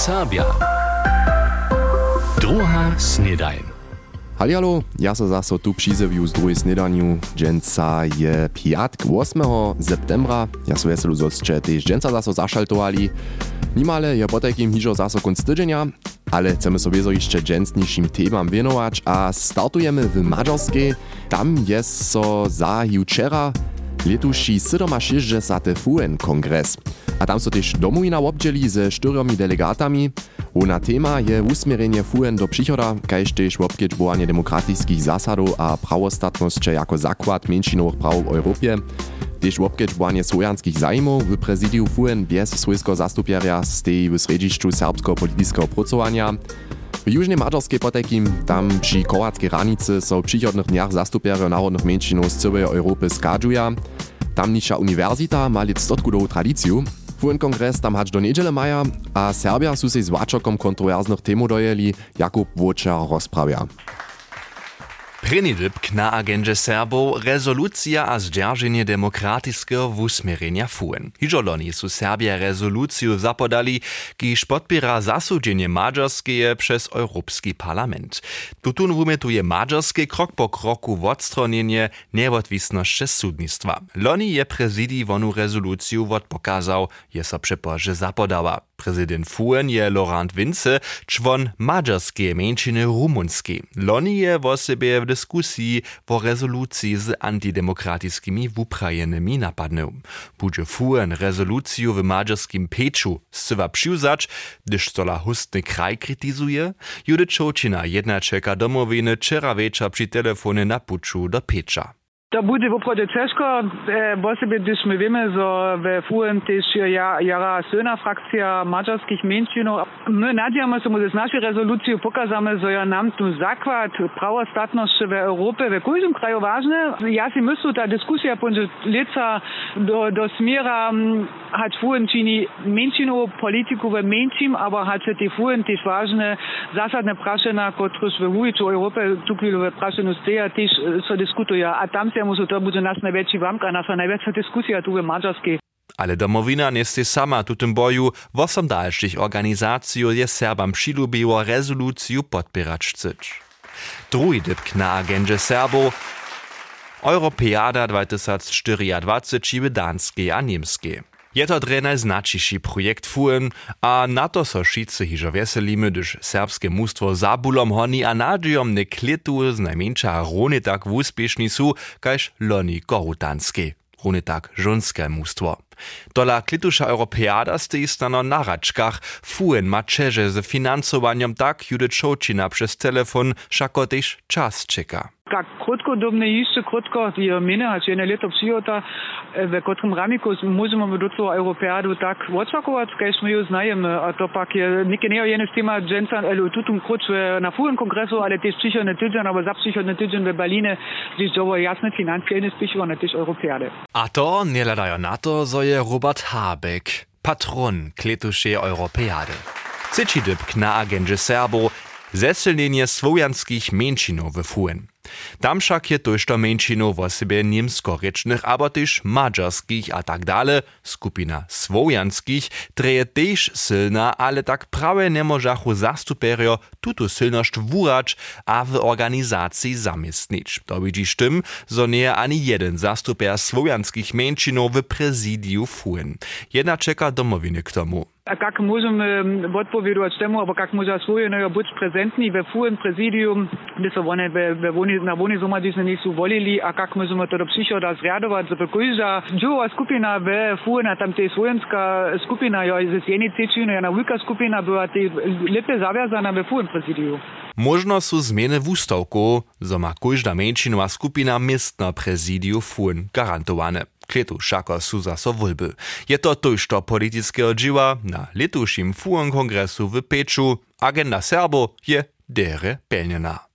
Serbia. Druga snedajn. Halialo, ja so zaso tu přizewiu z druhej snedaniu. Dženca je piatk 8. septembra. Ja so veselu zosče tež dženca zaso zašaltovali. Nimale je potekim hižo zaso konc tydzenia, ale chcemy sobie zo jeszcze dżęsniejszym temam wienować, a startujemy w Mađarskiej. Tam jest so za jučera letuši 67. FUN kongres. A tam so też domowina obdzieli ze czteriomi delegatami. Ona tema je usmierenie FUN do przychoda, kajż też obkiedźbowanie demokratyckich zasadów a prawostatności jako zakład mniejszinowych praw w Europie. Też obkiedźbowanie słojanskich zajmów w prezydiu FUN bez swojskiego zastupieria stoi w srediszczu serbskiego politycznego pracowania. W južnej Mađarskej potekim, tam przy kołackiej ranicy so w przychodnych dniach zastupierio narodnych mniejszynów z całej Europy skadżuja. Tamniejsza uniwersita ma lit stotku tradiciju. Fuen kongres tam hać do niedziele maja, a Serbia su się z wačokom kontroverznych temu dojeli, Jakub Wóczar rozprawia. Prenidyb na agendzie Serbo rezolucja a zdzierżenie demokratycznego wusmierenia FUN. Hiżoloni su Serbia rezolucję zapodali, kiż podpiera zasudzenie mađarskie przez Europejski Parlament. Tutun wumetuje mađarskie krok po kroku w odstronienie niewodwisności sudnictwa. Loni je prezydii wonu rezolucję wod pokazał, je so przeporze zapodała. Präsident Fuenje Laurent Winze, człon Majerske, menšine rumunske. Loni je v sebe v diskusiji o rezoluciji z antidemokratskimi v Ukrajinami napadnil. Budže Fuen ve v Pechu, peču seva pšiuzač, když stola hustne kraj kritisuje, Jude Čočina jedna čeka domovine čera večer pri telefone na puču do peča. To bude v obchode ťažko, e, bo sebe, když my vieme, že v FUN tiež ja, jara silná frakcia maďarských menšinov. My nadiame sa mu z našej rezolúciu pokazame, že ja nám tu základ pravostatnosti v Európe, v každom kraju vážne. Ja si myslím, tá diskusia ponže leca do, do smiera hať FUN čini menšinovú politiku v menším, aber hať tie FUN tiež vážne zásadné prašena, ktoré v Vujču Európe tu chvíľu v prašenu steja, tiež sa diskutuje. A tam sa musu to bude naš najveći vamka, naša najveća diskusija tu v Mađarskej. Ale domowina nieste sama tu tym boju, wosom dalszych organizaciju je Serbam přilubiło rezoluciju podpierać chceć. Drugi dypk na agendzie Serbo Europeada 2024 w Danskiej a Niemskiej. Je to dre najznačejší projekt FUN a na to so šice hižo veselíme, gdyż serbskie mustwo zabulom honi a nadzieją ne klitu z najmniejsza rony tak úspěšní sú, kaž loni korutanskie. Rune tak żonske mustwo. Dola klituša Europeada stoi stano na račkach, FUN ma čeže z financowaniem tak, judy Čočina przez telefon šako tež čas čeka. Tak krótkodobne jeszcze krótko die minę, czy nie leto przyjota, w którym ramiku możemy do tego Europeadu tak oczekiwać, kiedy my już znajemy, a to pak je nie nie jest tema dżęca, ale tutum krótsze na fułem kongresu, ale też przychodny tydzień, albo za przychodny tydzień w Berlinie, gdzieś to jasne finansielle spichone też Europeady. A to nie ladają na to, że je Robert Habeck, patron kletuszej Europeady. Cyčidyb na agendzie Serbo, zesilnienie swojanskich mniejszynów w FUN. Tam však je tožto menšinu vo sebe niemskorečnych, abo tež mađarskich a tak dale, skupina svojanskich, treje tež silna, ale tak prawe nemožachu zastuperio tutu silność wurać, a w organizacji zamiestnić. To widzisz tym, zo nie ani jeden zastuper swojanskich menšinów w prezydiu FUN. Jedna czeka domowiny k tomu. Как можем вот поведовать тему, а как можно освоено быть презентни в фуем президиум, да се вони, ве, вони, на вони зумади се нису волили, а как можем то психо разрядовать, за покуйжа. Джова skupina в фуена, там те своенска skupina, ја из јени течина, ја навука skupina била те лепе завязана в фуем президиум. Možno so zmene v ustavku, za ma kojžda menšinova skupina mestna prezidiju FUN garantovane. Kletu šako sú za so voľby. Je to tojšto politického dživa na letuším FUN kongresu v. Agenda Serbo je dere pelnená.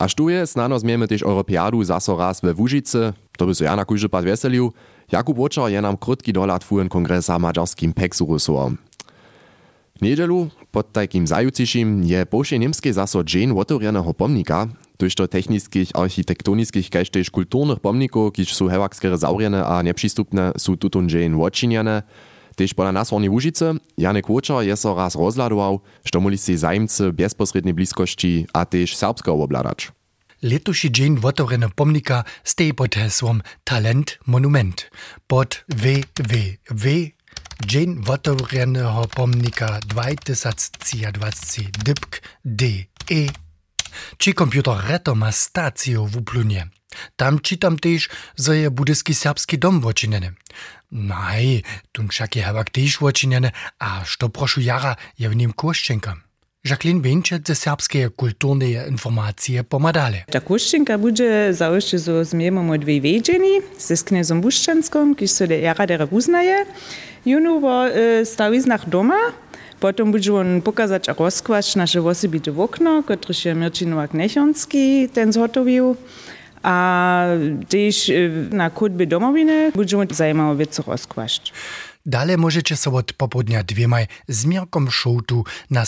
A štuje snano zmiemy też Europeadu zaso raz we Łużycy, to by so ja na kujże pad weselił. Jakub Wočar je nam krótki dolat fujen kongresa mađarskim peksu. W niedzielu pod takim zajucišim je pošie niemskie zaso dżeń otworionego pomnika, tuż to technickich, architektonickich, kaž tež kulturnych pomników, kiż są hewakskie zauriene a nieprzystupne, są tutun dżeń odčinjane. Tež pola nas Horni Łužice, Janek Łočar je so raz rozladował, što moli si zajmcy bezposrednej bliskości a tež serbsko obladać. Letoši dzień otvorene pomnika stej pod hesłom Talent Monument pod www Dzień otvoreného pomnika 2023 dybk DE. Či komputer reto ma staciju w uplunie. Tam czytam też, że je budyski serbski dom woczynene. Naj, no tun wszakie hawak też woczynene, a što prošu jara je w nim koszczenka. Jacqueline Winczet ze serbskiej kulturnej informacji pomadale. Ta koszczynka będzie założona z zmiemom od wyjedzeni, z knezem Buszczanską, który się jara dera uznaje. Juno e, stawi znak doma, Potom bude on pokazać a rozkłać nasze osobite okno, które się Mirczynowak Nechonski ten zhotovil. A też na kutby domowiny bude on zajmowe wiece rozkłać. Dale możecie so od popodnia dwiemaj z Mirkom Szołtu na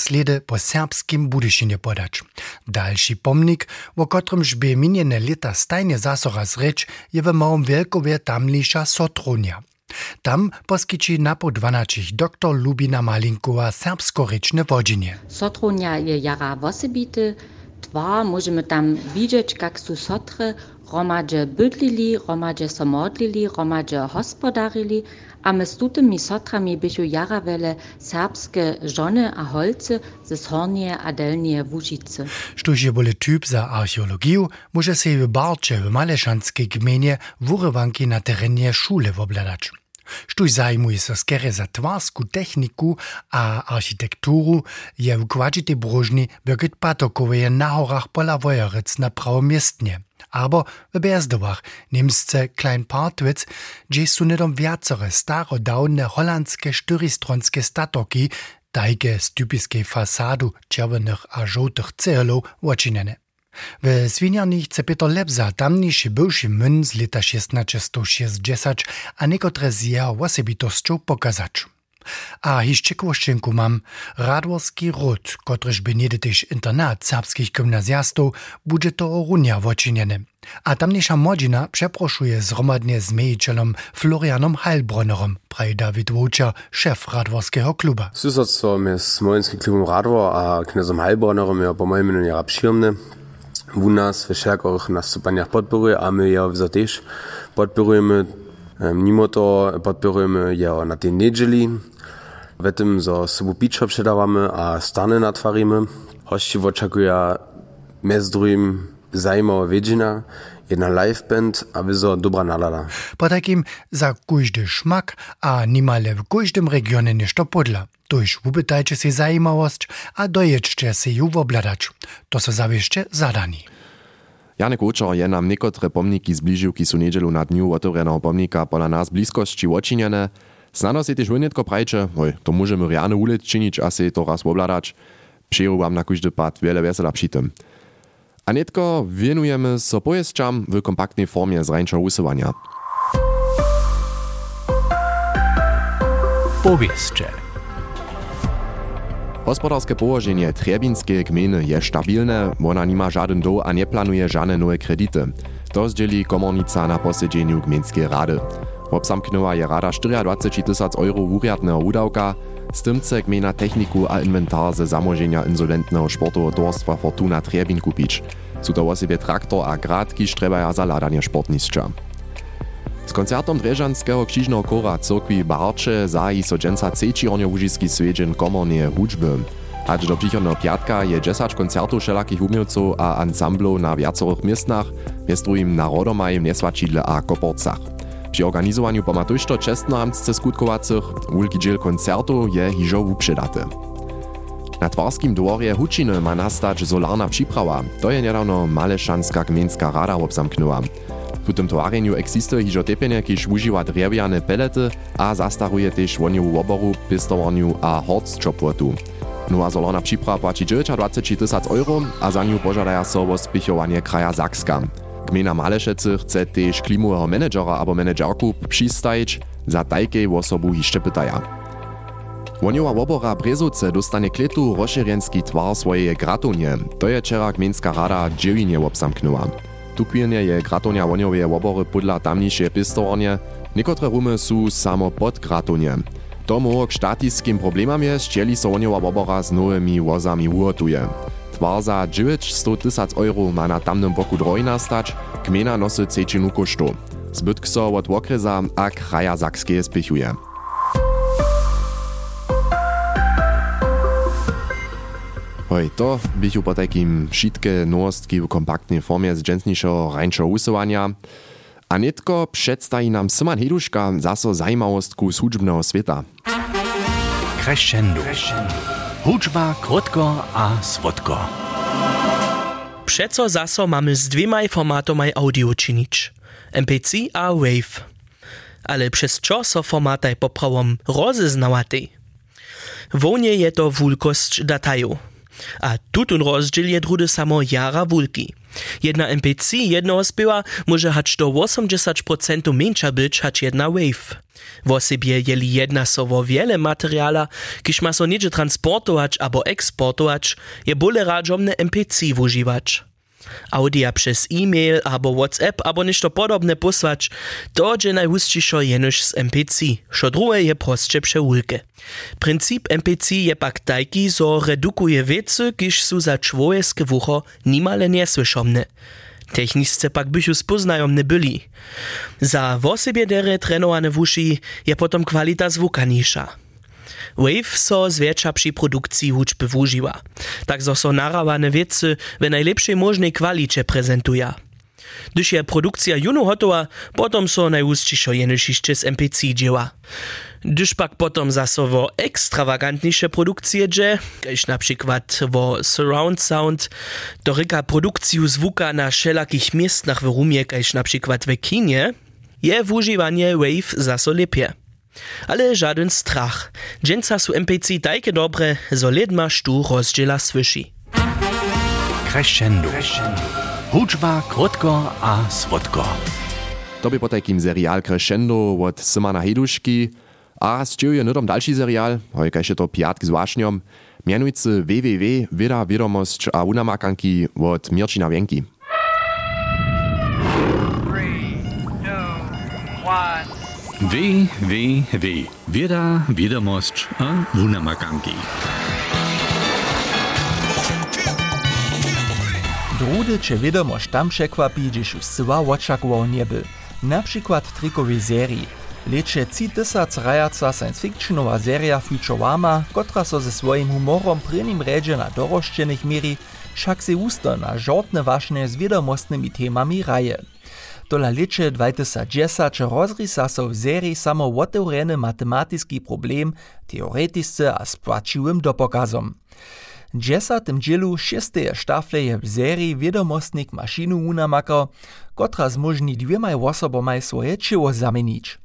po serbskim Budyszynie podać. Dalszy pomnik, o którym by minione lata stajnie zasora zrecz, je w małym wielkowie tamniejsza Sotronia. Tam poskyči na po 12 doktor Lubina Malinkova serbskorečne vođenje. Sotronia je jara vosebity, tvar możemy tam widzieć, jak su sotre romadže bydlili, romadže so modlili, romadže hospodarili, a my z tutymi sotrami bychu jara wele serbskie żony a holce ze hornie a delnie je bole typ za archeologiju, może se w Barcze w Malešanskiej gminie wurywanki na terenie szule wobladać. Štuž zajmuje so skere za twarsku techniku a architekturu, je w kwadžitej brožni Birgit Patokowej na horach pola Wojerec na prawomiestnie. Aber w Bersdowach, niemsce Klein Partwitz, gdzie są nedom wiacere starodawne holandskie sztyristronske statoki, tajke z typiskiej fasadu czerwonych a żółtych cehelów oczynene. W Swiniarni chce Peter Lebza, tamniejszy bywszy myn z lata 1660, a niektóre z jeho osobitością pokazać. A hiszcze kłoszczynku mam radworski ród, kotryż by nie też internat serbskich gimnazjastów, będzie to orunia woczyniene. A tamniejsza młodzina przeproszuje zromadnie z miejicielom Florianom Heilbronnerom, praje Dawid Łuczar, szef radworskiego kluba. Susadztwo z Mojenski klubem Radwor a knezom Heilbronnerom je po moim imieniu przyjemne. U nas w Szerkoch nas stupaniach podporuje, a my je za też podporujemy. Mimo to podporujemy je na tej niedzieli. W tym, że sobie picia przedawamy a stany natwarimy. Hości oczekuje między drugim zajmowa wiedzina, jedna live band, a wyzo dobra nalada. Po takim za każdy szmak, a niemale w każdym regionie niż to podla. Tož ubytajcie si zajímavost a dojedźcie si ju obladać. To so zawieście zadani. Janek Łučar je nam niekotre pomniki zbližił, ki su niedzielu na dniu otvoreného pomnika pola nas bliskości očinjene. Znano si też wynitko prajče, oj, to możemy reane ulic czynić, a si to raz obladać. Przyjął wam na każdy pad wiele wesela przy tym. A netko wienujemy so pojeźdźam w kompaktnej formie z rańcza usuwania. Hospodarske położenie Trebinskiej gminy je stabilne, ona nie ma żaden do a nie planuje żadne nowe kredyty. To zdzieli komornica na posiedzeniu gminskiej rady. Obsamknęła je rada 24 tysac euro wuriatnego udawka, z tym chce gmina techniku a inwentar ze zamożenia insolentnego sportowego dorstwa Fortuna Trebin kupić. Są to traktor a grad, kiż trebaja za ladanie sportnictwa. Z koncertom Drežanského křižného kora cyrkwi Barče zají so dženca cečirnie łužiski svedžen komornie hudžby. Aż do přichodného piatka je 10 koncertów wszelakich umiejców a ensemblów na wiacorych miestnach, między drugim na Rodomaj, Nieswačidle a Koporcach. Przy organizowaniu pomatujšto čestnohamsce skutkowacych wulki dziel koncertu je hižo upředate. Na Twarskim dworje Hučiny ma nastać solarna przyprawa. To je niedawno Malešanska gminska rada obzamknęła. W tym towareniu eksistuje hižo tepenie, kiž užiwa drewjane pelety a zastaruje też woniowu oboru, pistowaniu a horcčopłotu. Nowa solarna przyprawa płaci 20 tysac euro, a za nią pożadaja so o spichowanie kraja Zakska. Gmina Malešecy chce też klimowego menedżera albo menedżerku przystajić, za tajkej osobu jeszcze pytaja. Woniowa obora Brezoce dostanie kletu rozszerjenski twar swojej gratonie. To je wczoraj gminska rada dziewinie obsamknęła. Tukwienie je gratonia woniowe obory podla tamniejsze pistornie, niekotre rumy są samo pod gratonie. to mógł k štatiskim problemam jest, chcieli so oniowa wobora z nowymi wozami uotuje. Twar za 900 tysac euro ma na tamnym boku drojna stać, gmina nosy cečinu kosztu. Zbytk so od okresa a kraja Sakskeje spichuje. Hoj, to bychu po takim šitke nowostki w kompaktnej formie z dżęsniejszego rańczego usuwania. A netko przedstawi nam Simon Heduszka zaso zajmawostku służbnego świata. Crescendo. Hudźba krótko a słodko. Przeco zaso mamy z dwiema formatami audio czynić. MPC a WAV. Ale przez co so formataj poprawom rozeznawaty? Wonie je to wulkość dataju. A tutun rozdziel je drudy samo jara wulki. Jedna MPC jednoho spěwa może hać do 80% mniejsza być hać jedna wave. W osobie jeli jedna so wo wiele materiala, kiż ma so niedzie transportować albo eksportować, je bole radzomne MPC używać. Audia przez e-mail albo WhatsApp albo nešto podobne posłać, to je najhustšiszo jenož z MPC, šo druhe je prostsze przełulke. Princip MPC je pak tajki, zo redukuje wiece, kiż su za człowieskie wucho nimale niesłyszomne. Techniczce pak bychu spoznajomne byli. Za wosebie dere trenowane wuši je potom kwalita zvuka. Wave so zwiecza przy produkcji hudźby wužiwa. Tak zo so narawane wiece w najlepszej możnej kwalicie prezentuje. Gdyż je produkcja juno hotowa, potom so najustšiszo jenošišće z MPC dzieła. Gdyż pak potom zaso wo ekstrawagantniejsze produkcje dże, kaž na przykład wo surround sound, do ryka produkciju zvuka na wszelakich miejscach w rumie, kaž na przykład w kinie, je wužiwanie wave zaso lepie. Ale żaden strach. Dżęca su MPC tajke dobre, zo ledma sztu rozdziela słyszy. Crescendo. Hudźba krótko a słodko. To by po takim serial Crescendo od Simona Heduszki. A zczył je nudom dalszy serial, hoj kaž to piatk z wašňom, mianujcy www, Wiadomość a unamakanki od Mirčina Wienki. W, W, W. Wieda, Wiadomość a Wunamakanki. Drudy če wiadomość tam przekwapi, gdzieś już zcyła oczakował nie był. Na przykład trikowej serii. Leče 3000 rajaca science fictionowa seria Futurama, kotra so ze swoim humorom prynnym redzie na doroszczenych miri, však se usto na żortne wašne z wiadomostnymi temami raje. Tola leče 2010 rozrisa so w serii samo otewreny matematiski problem teoretisce a spłaciłym dopokazom. W dziesatym dzielu šesteje štafle je w serii wiadomostnik maszinu unamakał, kotra zmożni dwiemaj osobomaj swoje czyło zamienić.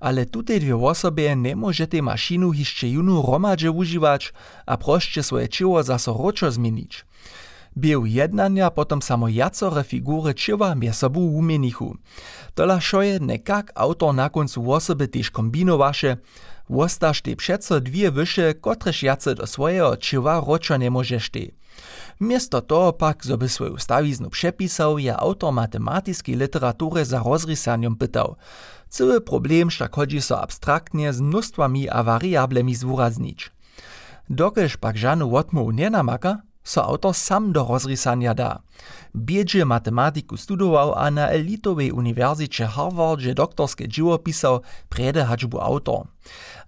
Ale tutaj dwie osoby nie możecie maszynu jeszcze junu romadze używać, a proście swoje czyło zaso roczo zmienić. Był jednania potom samo jacore figury czyła mie sobu umienichu. Tola šoje nekak autor na koncu osoby też kombinowaše, Wostaš te přeco dwie wyše, kotrež jace do swojego czyła roczo nie możesz ty. Miesto pak, zo by stawiznu przepisał, je autor matematiskiej literatury za rozrysaniom pytał. Cały problem však chodzi so abstraktnie z mnóstwami a variablemi zwuraznić. Dokelž pak żanu łotmu nie namaka, so autor sam do rozrysania da. Biedzie matematiku studował, a na elitowej uniwersycie Harvardzie doktorskie dzieło pisał, prede haczbu autor.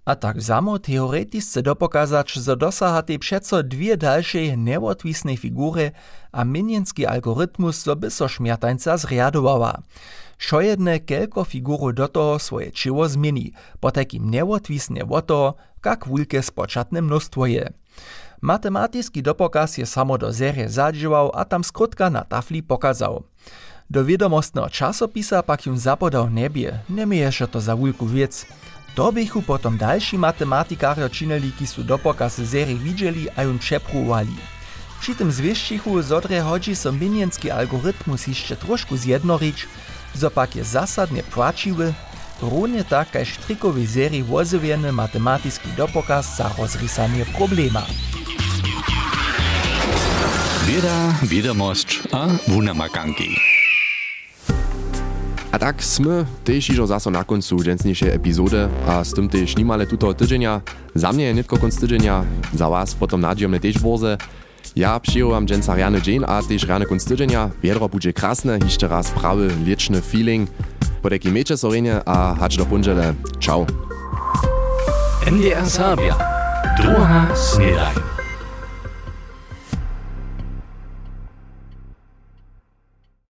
A tak samo teoretisce dopokazać, że dosahate przeco dwie dalsze nieodwisne figury, a minienski algorytmus so by so śmiertańca zriadowała. Šo kelko figuru do toho swoje czyło zmieni, po takim nieodwisne o to, spočatne mnóstwo je. Matematiski dopokaz je samo do zadźiwał, a tam skrótka na tafli pokazał. Do wiadomostnego czasopisa pak jun zapodał niebie, nie miejesze to za wulku wiec. To bychu potom dalsi matematikarjo činili, ki su dopokaz serii widzieli a jun przepruwali. Przy tym zwieścichu zodre chodzi so minienski algorytmus jeszcze troszkę zjednorić, zopak je zasadnie płaciły, równie tak jak trikowej serii wozywieny matematiski dopokaz za rozrysanie problema. Wieda, Wiadomość a Wunamakanki. A tak sme tež ižo zaso na koncu dženstnejšej epizody a s tym tež nimale tuto tydzienia. Za mnie je nitko konc tydzienia, za was potom nadjomne tež borze. Ja przyjąłam dżęca rany dzień, a tež rany konc tydzienia. Wiedro będzie krasne, jeszcze raz prawy, liczny feeling. Podeki mecze sorenie a hacz do punżele. Ciao. NDR Sabia. Druga Snedaj.